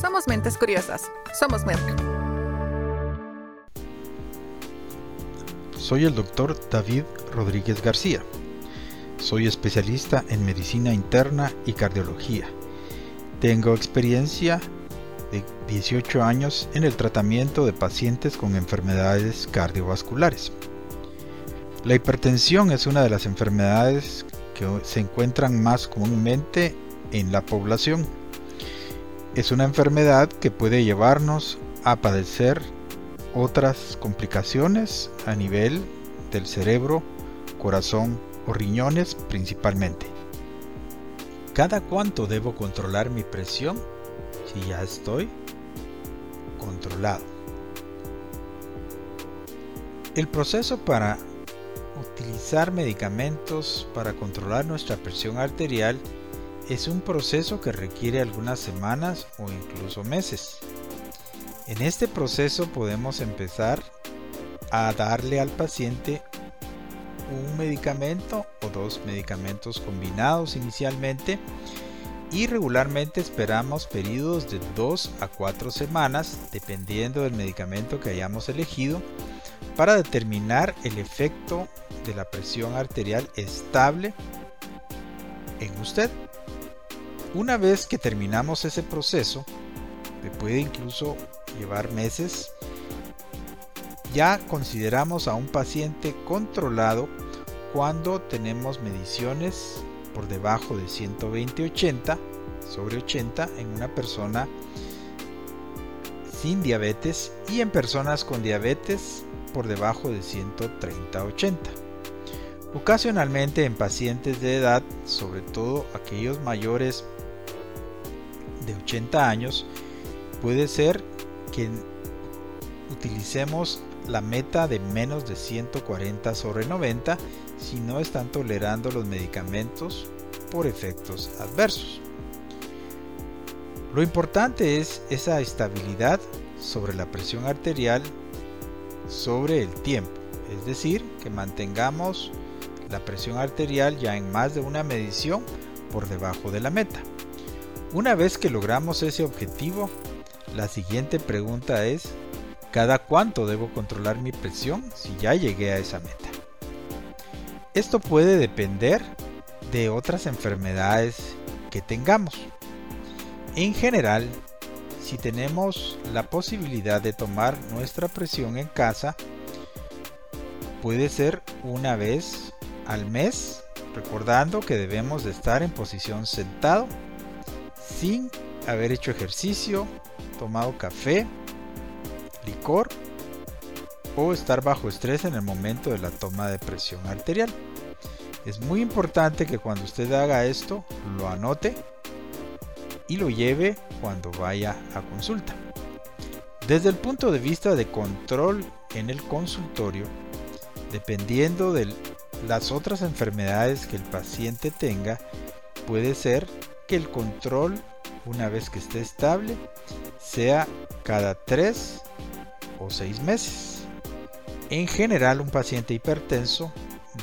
Somos mentes curiosas. Somos Merck. Soy el doctor David Rodríguez García. Soy especialista en medicina interna y cardiología. Tengo experiencia de 18 años en el tratamiento de pacientes con enfermedades cardiovasculares. La hipertensión es una de las enfermedades que se encuentran más comúnmente en la población. Es una enfermedad que puede llevarnos a padecer otras complicaciones a nivel del cerebro, corazón o riñones principalmente. ¿Cada cuánto debo controlar mi presión? Si ya estoy controlado. El proceso para utilizar medicamentos para controlar nuestra presión arterial es un proceso que requiere algunas semanas o incluso meses. En este proceso podemos empezar a darle al paciente un medicamento o dos medicamentos combinados inicialmente y regularmente esperamos periodos de 2 a 4 semanas dependiendo del medicamento que hayamos elegido para determinar el efecto de la presión arterial estable en usted. Una vez que terminamos ese proceso, que puede incluso llevar meses, ya consideramos a un paciente controlado cuando tenemos mediciones por debajo de 120-80 sobre 80 en una persona sin diabetes y en personas con diabetes por debajo de 130-80. Ocasionalmente en pacientes de edad, sobre todo aquellos mayores de 80 años, puede ser que utilicemos la meta de menos de 140 sobre 90 si no están tolerando los medicamentos por efectos adversos. Lo importante es esa estabilidad sobre la presión arterial sobre el tiempo, es decir, que mantengamos la presión arterial ya en más de una medición por debajo de la meta. Una vez que logramos ese objetivo, la siguiente pregunta es, ¿cada cuánto debo controlar mi presión si ya llegué a esa meta? Esto puede depender de otras enfermedades que tengamos. En general, si tenemos la posibilidad de tomar nuestra presión en casa, puede ser una vez al mes, recordando que debemos de estar en posición sentado, sin haber hecho ejercicio, tomado café, licor o estar bajo estrés en el momento de la toma de presión arterial. Es muy importante que cuando usted haga esto lo anote y lo lleve cuando vaya a consulta. Desde el punto de vista de control en el consultorio, dependiendo de las otras enfermedades que el paciente tenga, puede ser que el control, una vez que esté estable, sea cada 3 o 6 meses. En general, un paciente hipertenso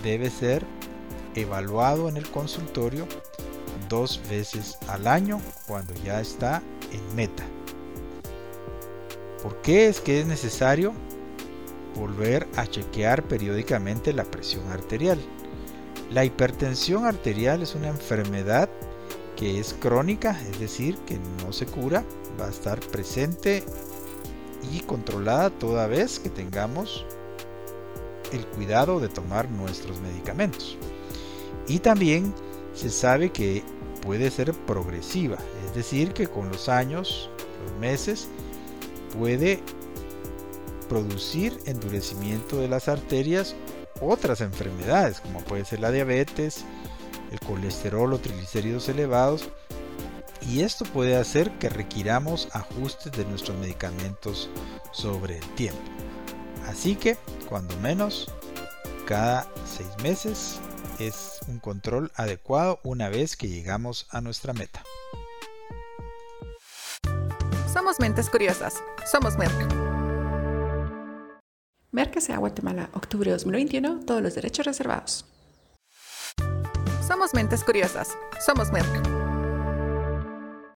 debe ser evaluado en el consultorio dos veces al año cuando ya está en meta. ¿Por qué es que es necesario volver a chequear periódicamente la presión arterial? La hipertensión arterial es una enfermedad que es crónica, es decir, que no se cura, va a estar presente y controlada toda vez que tengamos el cuidado de tomar nuestros medicamentos. Y también se sabe que puede ser progresiva, es decir, que con los años, los meses, puede producir endurecimiento de las arterias otras enfermedades, como puede ser la diabetes, el colesterol o triglicéridos elevados, y esto puede hacer que requiramos ajustes de nuestros medicamentos sobre el tiempo. Así que, cuando menos, cada seis meses es un control adecuado una vez que llegamos a nuestra meta. Somos mentes curiosas. Somos Merck. Merck sea Guatemala, octubre 2021, todos los derechos reservados. Somos mentes curiosas. Somos Merck.